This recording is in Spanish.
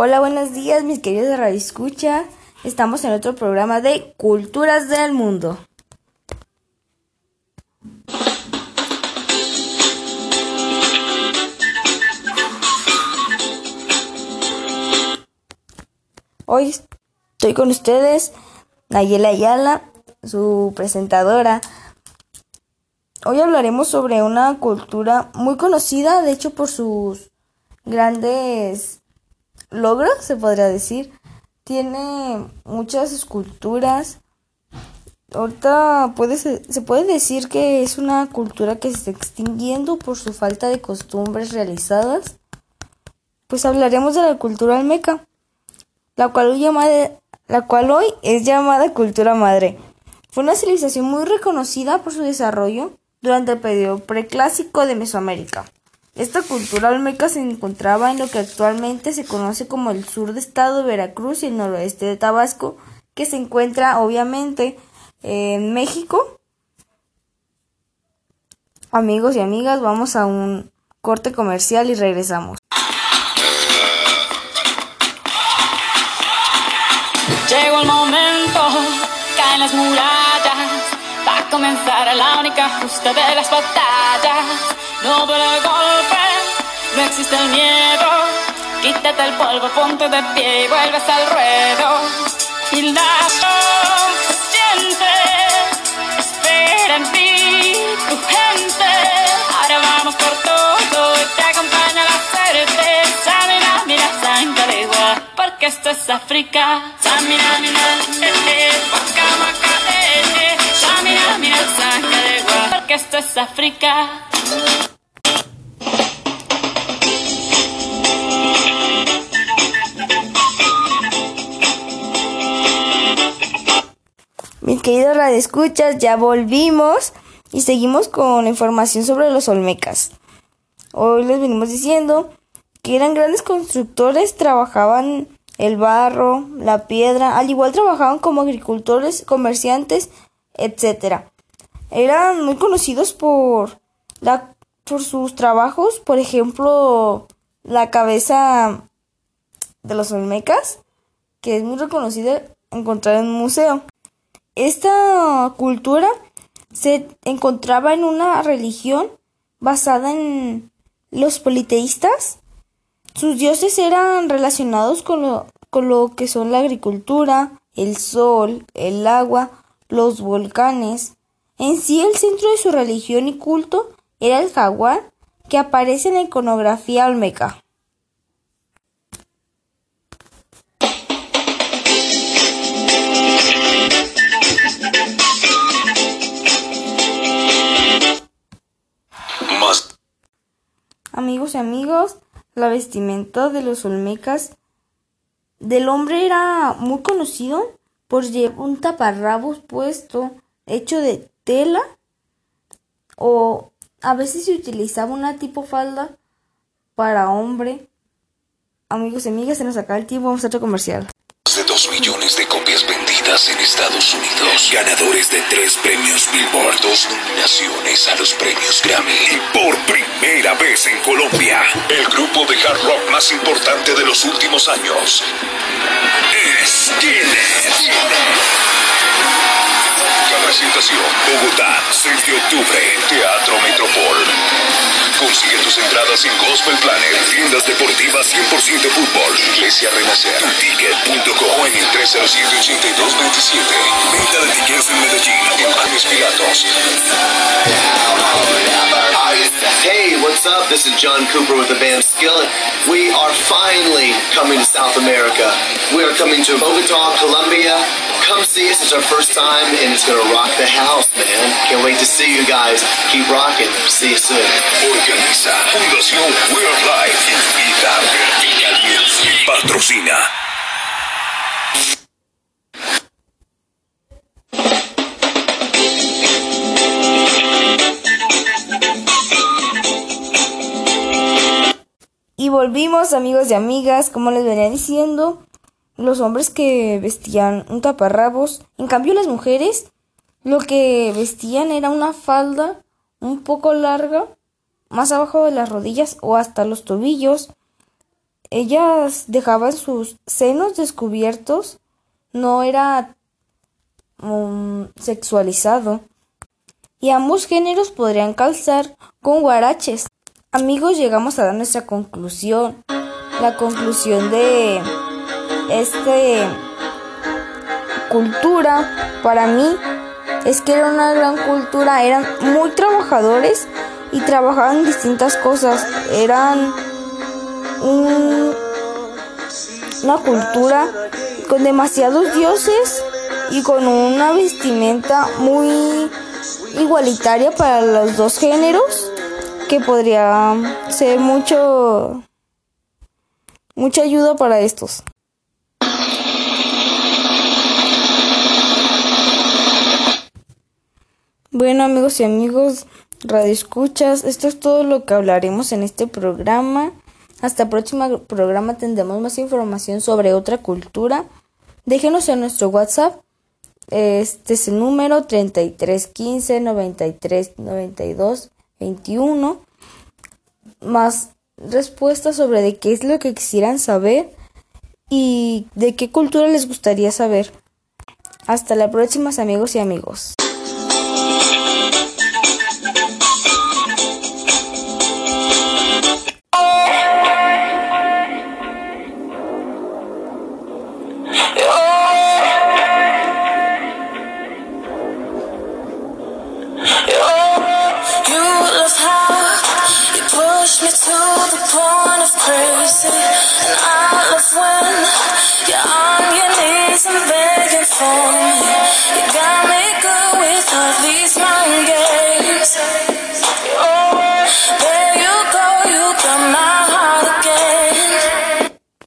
Hola, buenos días, mis queridos de Radio Escucha. Estamos en otro programa de Culturas del Mundo. Hoy estoy con ustedes, Nayela Ayala, su presentadora. Hoy hablaremos sobre una cultura muy conocida, de hecho, por sus grandes logros, se podría decir. Tiene muchas esculturas. Ahorita puede se puede decir que es una cultura que se está extinguiendo por su falta de costumbres realizadas. Pues hablaremos de la cultura almeca, la cual hoy, la cual hoy es llamada cultura madre. Fue una civilización muy reconocida por su desarrollo durante el periodo preclásico de Mesoamérica. Esta cultura olmeca se encontraba en lo que actualmente se conoce como el sur de estado Veracruz y el noroeste de Tabasco, que se encuentra obviamente en México. Amigos y amigas, vamos a un corte comercial y regresamos. Llegó el momento, caen las murallas, va a comenzar la única justa de las batallas. No existe el miedo. Quítate el polvo, ponte de pie y vuelves al ruedo. Y la se siente, espera en ti tu gente. Ahora vamos por todo y te acompaña la certeza. Mira, mira, sangre de igual, porque esto es África. Samina, mira, eh, waka, waka, eh, eh. Samina, mira, sangre de igual, porque esto es África. Mis queridos radioescuchas, ya volvimos y seguimos con información sobre los olmecas. Hoy les venimos diciendo que eran grandes constructores, trabajaban el barro, la piedra, al igual trabajaban como agricultores, comerciantes, etc. Eran muy conocidos por la, por sus trabajos, por ejemplo, la cabeza de los olmecas, que es muy reconocida encontrar en un museo. Esta cultura se encontraba en una religión basada en los politeístas. Sus dioses eran relacionados con lo, que son la agricultura, el sol, el agua, los volcanes. En sí el centro de su religión y culto era el jaguar que aparece en la iconografía olmeca. Amigos y amigos, la vestimenta de los olmecas del hombre era muy conocido por llevar un taparrabos puesto hecho de tela o a veces se utilizaba una tipo falda para hombre. Amigos y amigas, se nos acaba el tiempo, vamos a otro comercial. En Estados Unidos. Ganadores de tres premios Billboard, dos nominaciones a los premios Grammy. Y por primera vez en Colombia, el grupo de hard rock más importante de los últimos años es Guinness. Presentación Bogotá, 6 de octubre, Teatro Metropol. Consigue tus entradas en Gospel Planner, tiendas deportivas 100% fútbol, Iglesia Renacer, ticket.com en el 307-8227. Venta de tickets en Medellín, en James Piratos. Hey, what's up? This is John Cooper with the band Skillet. We are finally coming to South America. We are coming to Bogota, Colombia. Come see us. It's our first time, and it's going to rock the house, man. Can't wait to see you guys. Keep rocking. See you soon. Organiza Fundación We're Life. Invita Vertical. Patrocina. Y volvimos, amigos y amigas, como les venía diciendo, los hombres que vestían un taparrabos, en cambio las mujeres lo que vestían era una falda un poco larga, más abajo de las rodillas o hasta los tobillos. ellas dejaban sus senos descubiertos, no era um, sexualizado. Y ambos géneros podrían calzar con guaraches. Amigos, llegamos a dar nuestra conclusión. La conclusión de este cultura para mí es que era una gran cultura, eran muy trabajadores y trabajaban distintas cosas, eran una cultura con demasiados dioses y con una vestimenta muy igualitaria para los dos géneros que podría ser mucho mucha ayuda para estos. Bueno amigos y amigos, radio escuchas, esto es todo lo que hablaremos en este programa. Hasta el próximo programa tendremos más información sobre otra cultura. Déjenos en nuestro WhatsApp. Este es el número 3315 93 92 21. Más respuestas sobre de qué es lo que quisieran saber y de qué cultura les gustaría saber. Hasta la próxima amigos y amigos.